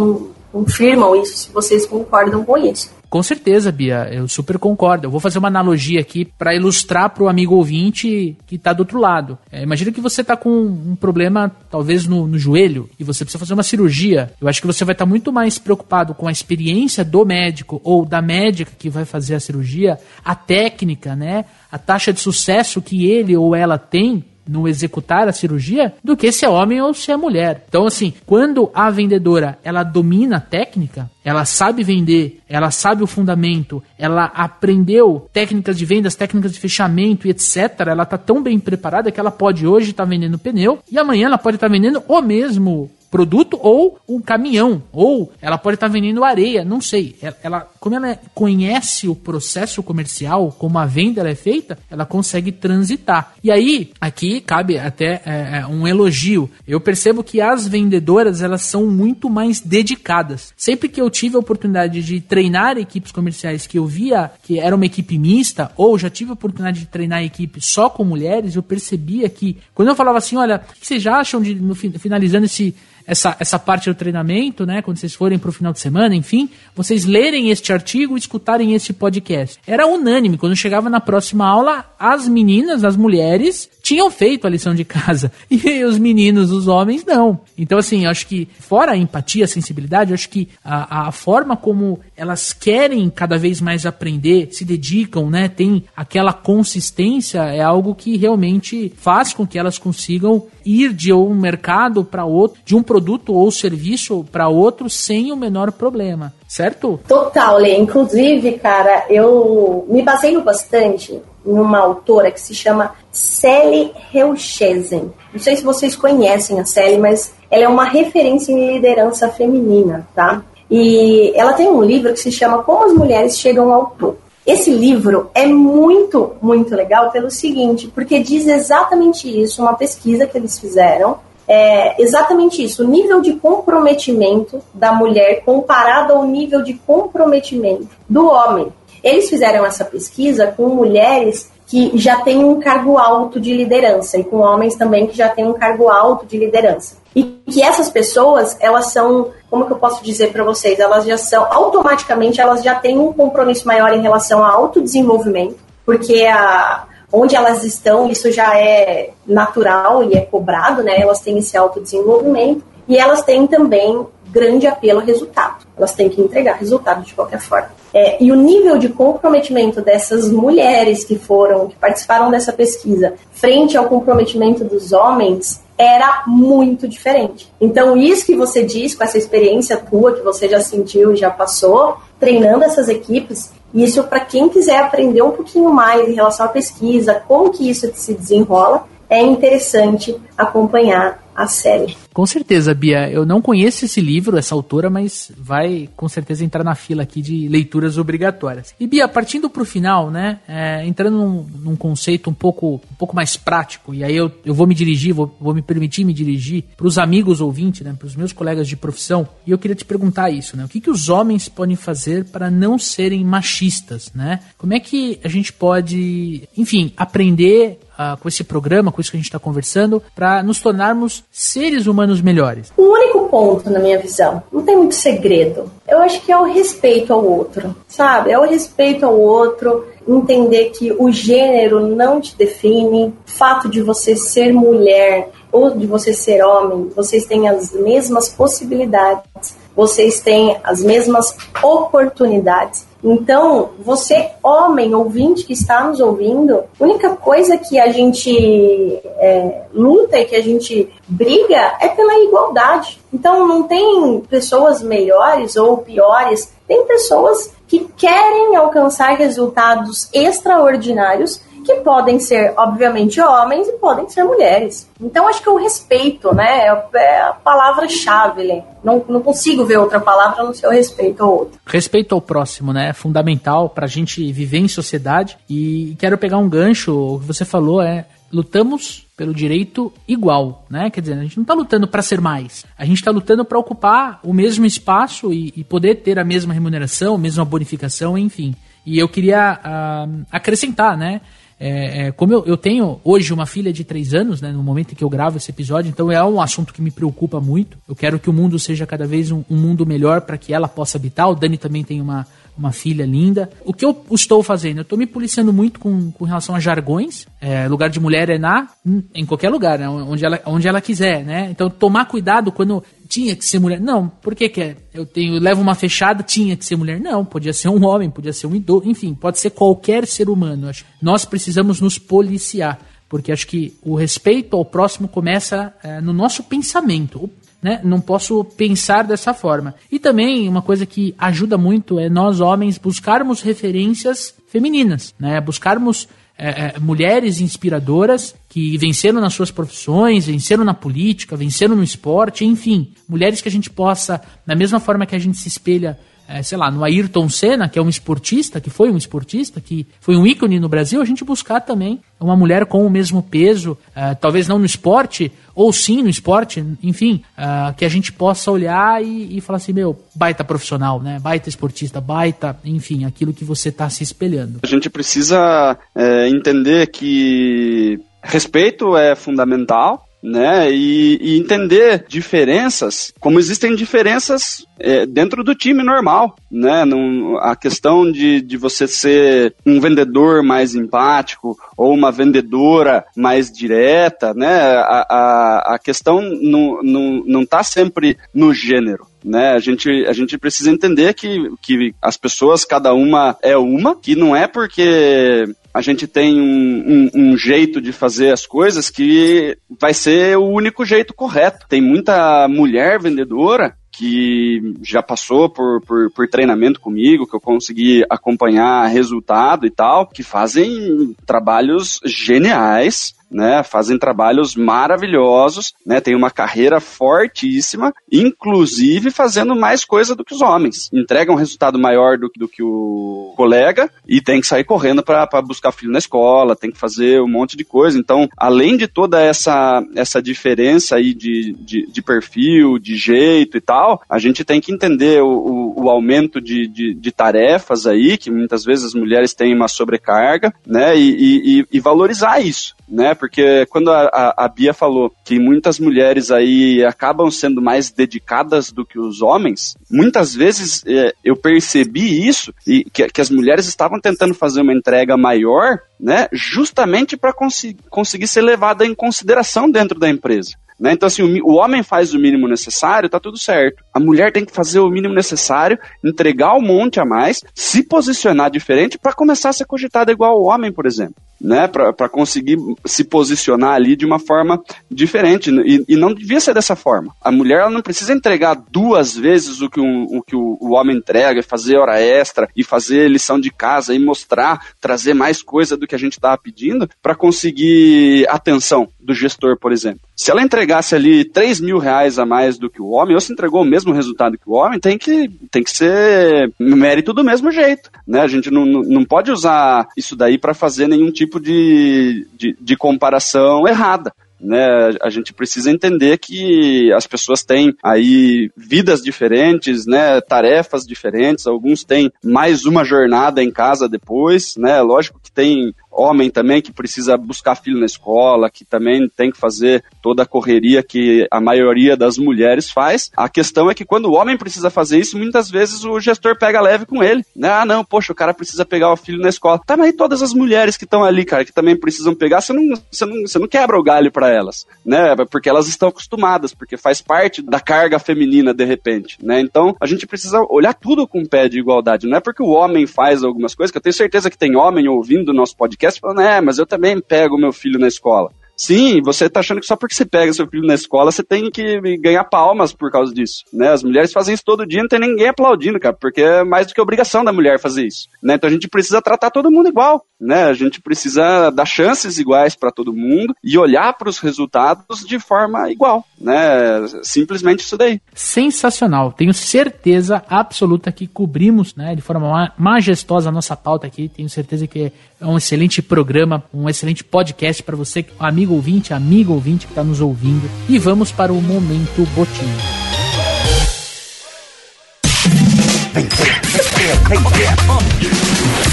confirmam isso, se vocês concordam com isso. Com certeza, Bia, eu super concordo. Eu vou fazer uma analogia aqui para ilustrar para o amigo ouvinte que está do outro lado. É, imagina que você está com um problema, talvez no, no, joelho, e você precisa fazer uma cirurgia. Eu acho que você vai estar tá muito mais preocupado com a experiência do médico ou da médica que vai fazer a cirurgia, a técnica, né? A taxa de sucesso que ele ou ela tem no executar a cirurgia do que se é homem ou se é mulher. Então, assim, quando a vendedora ela domina a técnica, ela sabe vender, ela sabe o fundamento, ela aprendeu técnicas de vendas, técnicas de fechamento e etc. Ela está tão bem preparada que ela pode hoje estar tá vendendo pneu e amanhã ela pode estar tá vendendo o mesmo produto ou um caminhão, ou ela pode estar tá vendendo areia, não sei. Ela, ela, como ela conhece o processo comercial, como a venda é feita, ela consegue transitar. E aí, aqui cabe até é, é, um elogio. Eu percebo que as vendedoras elas são muito mais dedicadas. Sempre que eu tive a oportunidade de treinar equipes comerciais que eu via que era uma equipe mista, ou já tive a oportunidade de treinar equipe só com mulheres, eu percebia que quando eu falava assim, olha, o que vocês acham de no, finalizando esse essa, essa parte do treinamento, né? Quando vocês forem para o final de semana, enfim, vocês lerem este artigo e escutarem este podcast. Era unânime. Quando chegava na próxima aula, as meninas, as mulheres, tinham feito a lição de casa. [LAUGHS] E os meninos, os homens, não. Então, assim, acho que, fora a empatia, a sensibilidade, acho que a, a forma como elas querem cada vez mais aprender, se dedicam, né? Tem aquela consistência, é algo que realmente faz com que elas consigam ir de um mercado para outro, de um produto ou serviço para outro sem o menor problema, certo? Total, Lê. Inclusive, cara, eu me baseio bastante em uma autora que se chama Sally Reuschesen. Não sei se vocês conhecem a Sally, mas ela é uma referência em liderança feminina, tá? E ela tem um livro que se chama Como as Mulheres Chegam ao Topo. Esse livro é muito, muito legal pelo seguinte, porque diz exatamente isso, uma pesquisa que eles fizeram, é exatamente isso, o nível de comprometimento da mulher comparado ao nível de comprometimento do homem. Eles fizeram essa pesquisa com mulheres que já têm um cargo alto de liderança e com homens também que já têm um cargo alto de liderança. E que essas pessoas, elas são, como que eu posso dizer para vocês, elas já são, automaticamente, elas já têm um compromisso maior em relação ao autodesenvolvimento, porque a, onde elas estão, isso já é natural e é cobrado, né? Elas têm esse autodesenvolvimento e elas têm também grande apelo a resultado. Elas têm que entregar resultado de qualquer forma. É, e o nível de comprometimento dessas mulheres que foram, que participaram dessa pesquisa, frente ao comprometimento dos homens, era muito diferente. Então, isso que você diz com essa experiência tua, que você já sentiu já passou, treinando essas equipes, isso para quem quiser aprender um pouquinho mais em relação à pesquisa, como que isso se desenrola, é interessante acompanhar a série. Com certeza, Bia. Eu não conheço esse livro, essa autora, mas vai com certeza entrar na fila aqui de leituras obrigatórias. E Bia, partindo para o final, né? É, entrando num, num, conceito um pouco, um pouco mais prático, e aí eu, eu vou me dirigir, vou, vou me permitir me dirigir para os amigos ouvintes, né? Para os meus colegas de profissão. E eu queria te perguntar isso, né? O que, que os homens podem fazer para não serem machistas, né? Como é que a gente pode, enfim, aprender uh, com esse programa, com isso que a gente está conversando, para nos tornarmos seres humanos melhores? O único ponto, na minha visão, não tem muito segredo. Eu acho que é o respeito ao outro, sabe? É o respeito ao outro, entender que o gênero não te define, o fato de você ser mulher ou de você ser homem, vocês têm as mesmas possibilidades, vocês têm as mesmas oportunidades. Então, você, homem, ouvinte que está nos ouvindo, a única coisa que a gente é, luta e que a gente briga é pela igualdade. Então, não tem pessoas melhores ou piores, tem pessoas que querem alcançar resultados extraordinários que podem ser, obviamente, homens e podem ser mulheres. Então, acho que o respeito, né, é a palavra-chave. Não, não consigo ver outra palavra no seu respeito ao outro. Respeito ao próximo, né, é fundamental para a gente viver em sociedade. E quero pegar um gancho, o que você falou é lutamos pelo direito igual, né? Quer dizer, a gente não está lutando para ser mais, a gente está lutando para ocupar o mesmo espaço e, e, poder ter a mesma remuneração, a mesma bonificação, enfim. E eu queria uh, acrescentar, né? É, é, como eu, eu, tenho hoje uma filha de três anos, né, no momento em que eu gravo esse episódio, então é um assunto que me preocupa muito. Eu quero que o mundo seja cada vez um, um mundo melhor para que ela possa habitar. O Dani também tem uma, uma filha linda. O que eu estou fazendo? Eu estou me policiando muito com, com relação a jargões. É, lugar de mulher é na, em qualquer lugar, né, onde, ela, onde ela quiser, né? Então tomar cuidado quando tinha que ser mulher. Não, por que que é? Eu tenho, eu levo uma fechada, tinha que ser mulher. Não, podia ser um homem, podia ser um idoso, enfim, pode ser qualquer ser humano. Acho. Nós precisamos nos policiar porque acho que o respeito ao próximo começa é, no nosso pensamento. Né? Não posso pensar dessa forma. E também uma coisa que ajuda muito é nós homens buscarmos referências femininas, né? Buscarmos é, é, mulheres inspiradoras que venceram nas suas profissões, venceram na política, venceram no esporte, enfim, mulheres que a gente possa, da mesma forma que a gente se espelha é, sei lá, no Ayrton Senna, que é um esportista, que foi um esportista, que foi um ícone no Brasil, a gente buscar também uma mulher com o mesmo peso, é, talvez não no esporte, ou sim no esporte, enfim, é, que a gente possa olhar e, e, falar assim, meu, baita profissional, né? Baita esportista, baita, enfim, aquilo que você está se espelhando. A gente precisa é, entender que respeito é fundamental, né? E, e, entender diferenças, como existem diferenças é, dentro do time normal, né? Num, a questão de, de você ser um vendedor mais empático ou uma vendedora mais direta, né? A, a, a questão não, não, não tá sempre no gênero. Né, a, gente, a gente precisa entender que, que as pessoas, cada uma é uma, que não é porque a gente tem um, um, um, jeito de fazer as coisas que vai ser o único jeito correto. Tem muita mulher vendedora que já passou por, por, por, treinamento comigo, que eu consegui acompanhar resultado e tal, que fazem trabalhos geniais né? Fazem trabalhos maravilhosos, né? Tem uma carreira fortíssima, inclusive fazendo mais coisa do que os homens. Entregam um resultado maior do, do que o colega e tem que sair correndo para buscar filho na escola, tem que fazer um monte de coisa. Então, além de toda essa, essa diferença aí de, de, de perfil, de jeito e tal, a gente tem que entender o, o, o aumento de, de, de, tarefas aí, que muitas vezes as mulheres têm uma sobrecarga, né? e, e, e valorizar isso né? Porque quando a, a, a, Bia falou que muitas mulheres aí acabam sendo mais dedicadas do que os homens, muitas vezes é, eu percebi isso e que, que, as mulheres estavam tentando fazer uma entrega maior, né? Justamente para cons conseguir ser levada em consideração dentro da empresa. Né? Então, assim, o, o, homem faz o mínimo necessário, tá tudo certo. A mulher tem que fazer o mínimo necessário, entregar um monte a mais, se posicionar diferente para começar a ser cogitada igual o homem, por exemplo né, para conseguir se posicionar ali de uma forma diferente. E, e, não devia ser dessa forma. A mulher ela não precisa entregar duas vezes o que, um, o, que o, o, homem entrega, fazer hora extra e fazer lição de casa e mostrar, trazer mais coisa do que a gente estava pedindo para conseguir atenção do gestor, por exemplo. Se ela entregasse ali 3 mil reais a mais do que o homem, ou se entregou o mesmo resultado que o homem, tem que, tem que ser mérito do mesmo jeito. Né? A gente não, não pode usar isso daí para fazer nenhum tipo de, de, de comparação errada. Né, a gente precisa entender que as pessoas têm aí vidas diferentes, né, tarefas diferentes, alguns têm mais uma jornada em casa depois, né, lógico que tem homem também que precisa buscar filho na escola, que também tem que fazer toda a correria que a maioria das mulheres faz. A questão é que quando o homem precisa fazer isso, muitas vezes o gestor pega leve com ele. Né? Ah, não, poxa, o cara precisa pegar o filho na escola. Tá, mas e todas as mulheres que estão ali, cara, que também precisam pegar, você não, você não, você não quebra o galho para elas, né? Porque elas estão acostumadas, porque faz parte da carga feminina de repente, né? Então, a gente precisa olhar tudo com pé de igualdade. Não é porque o homem faz algumas coisas, que eu tenho certeza que tem homem ouvindo o nosso podcast podcast falando, é, mas eu também pego meu filho na escola. Sim, você tá achando que só porque você pega seu filho na escola, você tem que ganhar palmas por causa disso, né? As mulheres fazem isso todo dia, não tem ninguém aplaudindo, cara, porque é mais do que obrigação da mulher fazer isso, né? Então a gente precisa tratar todo mundo igual, né? A gente precisa dar chances iguais para todo mundo e olhar para os resultados de forma igual, né? Simplesmente isso daí. Sensacional. Tenho certeza absoluta que cobrimos, né, de forma majestosa a nossa pauta aqui. Tenho certeza que é um excelente programa, um excelente podcast para você, amigo ouvinte, amigo ouvinte que está nos ouvindo. E vamos para o momento botinho.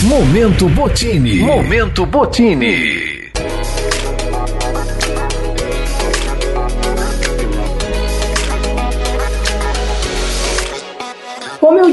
Momento Botini. Momento Botini.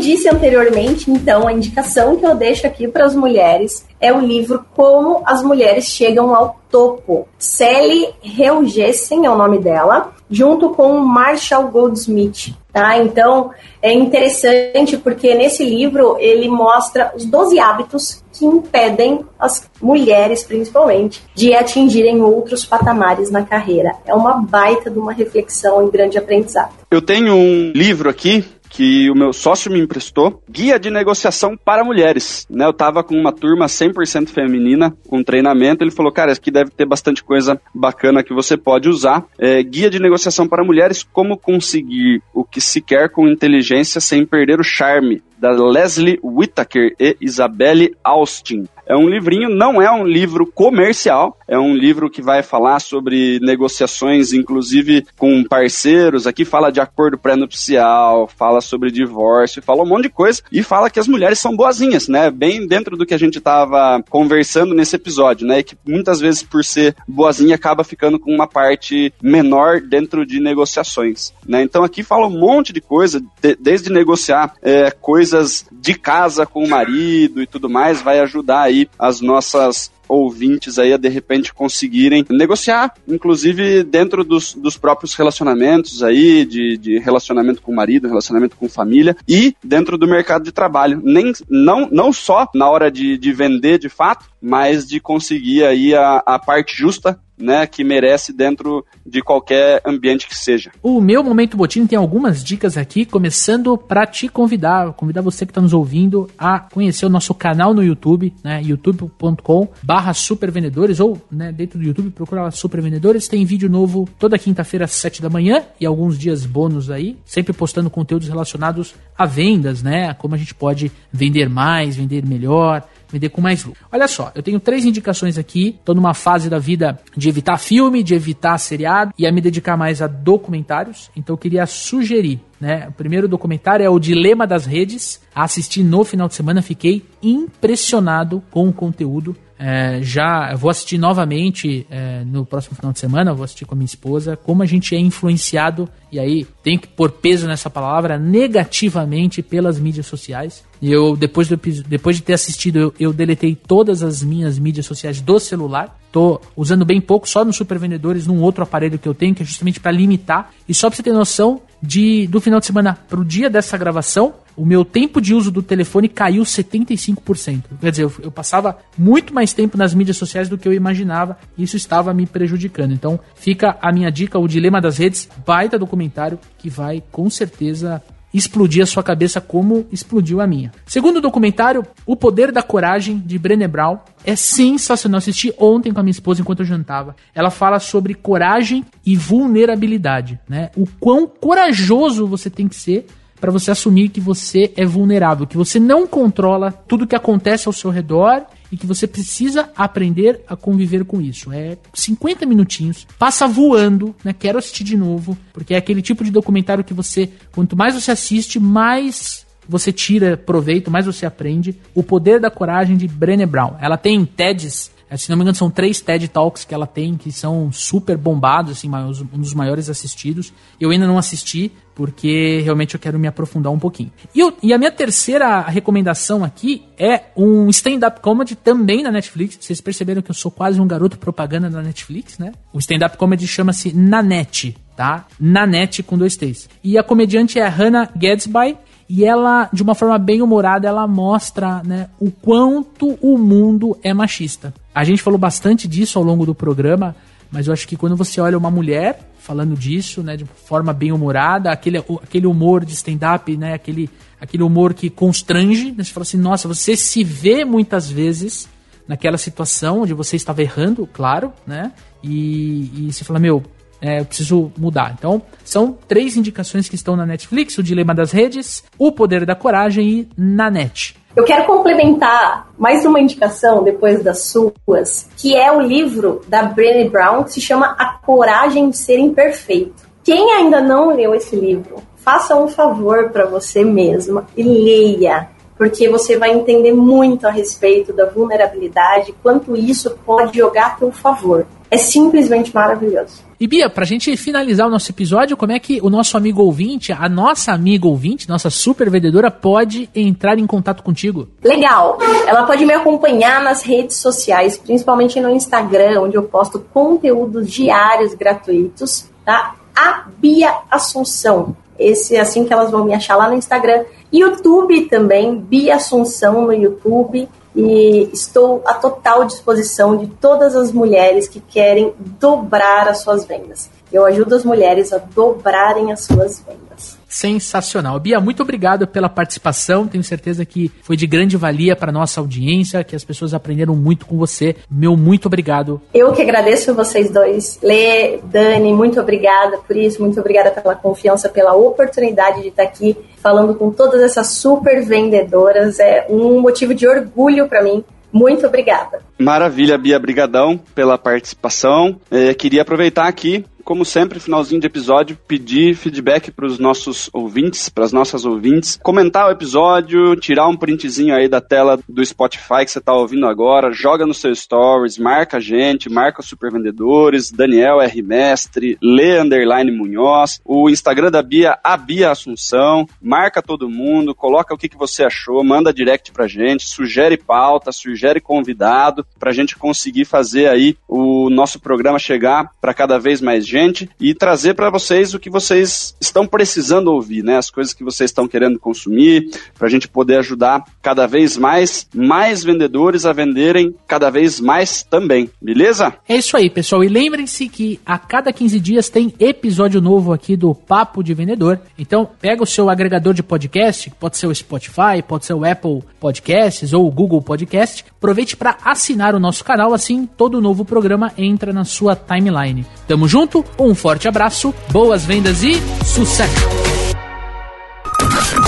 Disse anteriormente, então, a indicação que eu deixo aqui para as mulheres é o livro Como as Mulheres Chegam ao Topo. Sally Reugessen é o nome dela. junto com Marshall Goldsmith. Tá? Então, é interessante porque nesse livro ele mostra os 12 hábitos que impedem as mulheres, principalmente, de atingirem outros patamares na carreira. É uma baita de uma reflexão e grande aprendizado. Eu tenho um livro aqui que o meu sócio me emprestou, Guia de Negociação para Mulheres. Né, eu tava com uma turma 100% feminina, com treinamento, ele falou, cara, aqui deve ter bastante coisa bacana que você pode usar. É, Guia de Negociação para Mulheres, como conseguir o que se quer com inteligência sem perder o charme, da Leslie Whittaker e Isabelle Austin. É um livrinho, não é um livro comercial, é um livro que vai falar sobre negociações, inclusive com parceiros. Aqui fala de acordo pré-nupcial, fala sobre divórcio, fala um monte de coisa e fala que as mulheres são boazinhas, né? Bem dentro do que a gente estava conversando nesse episódio, né? E que muitas vezes, por ser boazinha, acaba ficando com uma parte menor dentro de negociações, né? Então aqui fala um monte de coisa, de, desde negociar é, coisas de casa com o marido e tudo mais, vai ajudar aí as nossas ouvintes aí a de repente conseguirem negociar, inclusive dentro dos, dos próprios relacionamentos aí, de, de relacionamento com o marido, relacionamento com família e dentro do mercado de trabalho. Nem, não, não só na hora de, de vender de fato, mas de conseguir aí a, a parte justa né, que merece dentro de qualquer ambiente que seja. O meu Momento Botim tem algumas dicas aqui, começando para te convidar, convidar você que está nos ouvindo a conhecer o nosso canal no YouTube, né, youtube.com barra supervendedores, ou né, dentro do YouTube procura lá supervendedores, tem vídeo novo toda quinta-feira às 7 da manhã e alguns dias bônus aí, sempre postando conteúdos relacionados a vendas, né, como a gente pode vender mais, vender melhor, vender com mais lucro. Olha só, eu tenho três indicações aqui. Estou numa fase da vida de evitar filme, de evitar seriado e a me dedicar mais a documentários. Então eu queria sugerir né? O primeiro documentário é o Dilema das Redes. Assisti no final de semana, fiquei impressionado com o conteúdo. É, já vou assistir novamente é, no próximo final de semana, vou assistir com a minha esposa, como a gente é influenciado, e aí tem que pôr peso nessa palavra, negativamente pelas mídias sociais. E eu, depois, do, depois de ter assistido, eu, eu deletei todas as minhas mídias sociais do celular. Tô usando bem pouco, só nos supervendedores, num outro aparelho que eu tenho, que é justamente para limitar. E só pra você ter noção, de do final de semana pro dia dessa gravação, o meu tempo de uso do telefone caiu 75%. Quer dizer, eu, eu, passava muito mais tempo nas mídias sociais do que eu imaginava, e isso estava me prejudicando. Então, fica a minha dica, o Dilema das Redes, baita documentário que vai com certeza explodir a sua cabeça como explodiu a minha. Segundo documentário, O Poder da Coragem, de Brené Brown, é sensacional. assisti ontem com a minha esposa enquanto eu jantava. Ela fala sobre coragem e vulnerabilidade, né? O quão corajoso você tem que ser para você assumir que você é vulnerável, que você não controla tudo que acontece ao seu redor e que você precisa aprender a conviver com isso. É 50 minutinhos, passa voando, né? Quero assistir de novo, porque é aquele tipo de documentário que você, quanto mais você assiste, mais você tira proveito, mais você aprende. O Poder da Coragem de Brené Brown. Ela tem TEDs se não me engano, são três TED Talks que ela tem, que são super bombados, assim, um dos maiores assistidos. Eu ainda não assisti, porque realmente eu quero me aprofundar um pouquinho. E, eu, e a minha terceira recomendação aqui é um stand-up comedy também na Netflix. Vocês perceberam que eu sou quase um garoto propaganda na Netflix, né? O stand-up comedy chama-se Nanette, tá? Nanette com dois T's. E a comediante é a Hannah Gadsby. E ela, de uma forma bem humorada, ela mostra né, o quanto o mundo é machista. A gente falou bastante disso ao longo do programa, mas eu acho que quando você olha uma mulher falando disso, né, de forma bem humorada, aquele, aquele humor de stand-up, né, aquele, aquele humor que constrange, né, você fala assim, nossa, você se vê muitas vezes naquela situação onde você estava errando, claro, né, e, e você fala, meu, é, eu preciso mudar. Então, são três indicações que estão na Netflix: O Dilema das Redes, O Poder da Coragem e Nanete. Eu quero complementar mais uma indicação depois das suas, que é o livro da Brené Brown que se chama A Coragem de Ser Imperfeito. Quem ainda não leu esse livro, faça um favor para você mesma e leia, porque você vai entender muito a respeito da vulnerabilidade, quanto isso pode jogar a seu favor. É simplesmente maravilhoso. E Bia, pra gente finalizar o nosso episódio, como é que o nosso amigo ouvinte, a nossa amiga ouvinte, nossa super vendedora, pode entrar em contato contigo? Legal! Ela pode me acompanhar nas redes sociais, principalmente no Instagram, onde eu posto conteúdos diários gratuitos, tá? a Bia Assunção. Esse é assim que elas vão me achar lá no Instagram. YouTube também, Bia Assunção no YouTube. E estou à total disposição de todas as mulheres que querem dobrar as suas vendas. Eu ajudo as mulheres a dobrarem as suas vendas sensacional. Bia, muito obrigado pela participação. Tenho certeza que foi de grande valia para nossa audiência, que as pessoas aprenderam muito com você. Meu muito obrigado. Eu que agradeço vocês dois. Lê, Dani, muito obrigada por isso. Muito obrigada pela confiança, pela oportunidade de estar aqui falando com todas essas super vendedoras. É um motivo de orgulho para mim. Muito obrigada. Maravilha, Bia. Brigadão pela participação. É, queria aproveitar aqui como sempre, finalzinho de episódio, pedir feedback para os nossos ouvintes, para as nossas ouvintes, comentar o episódio, tirar um printzinho aí da tela do Spotify que você está ouvindo agora, joga no seu stories, marca a gente, marca os supervendedores, Daniel R. Mestre, Lê Underline Munhoz, o Instagram da Bia, a Bia Assunção, marca todo mundo, coloca o que, que você achou, manda direct pra gente, sugere pauta, sugere convidado, pra gente conseguir fazer aí o nosso programa chegar para cada vez mais gente gente e trazer para vocês o que vocês estão precisando ouvir, né? As coisas que vocês estão querendo consumir, para a gente poder ajudar cada vez mais, mais vendedores a venderem cada vez mais também, beleza? É isso aí, pessoal. E lembrem-se que a cada 15 dias tem episódio novo aqui do Papo de Vendedor. Então, pega o seu agregador de podcast, pode ser o Spotify, pode ser o Apple Podcasts ou o Google Podcast. Aproveite para assinar o nosso canal, assim todo novo programa entra na sua timeline. Tamo junto? Um forte abraço, boas vendas e sucesso!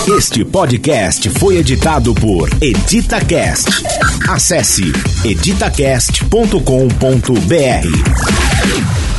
Este podcast foi editado por EditaCast. Acesse editacast.com.br.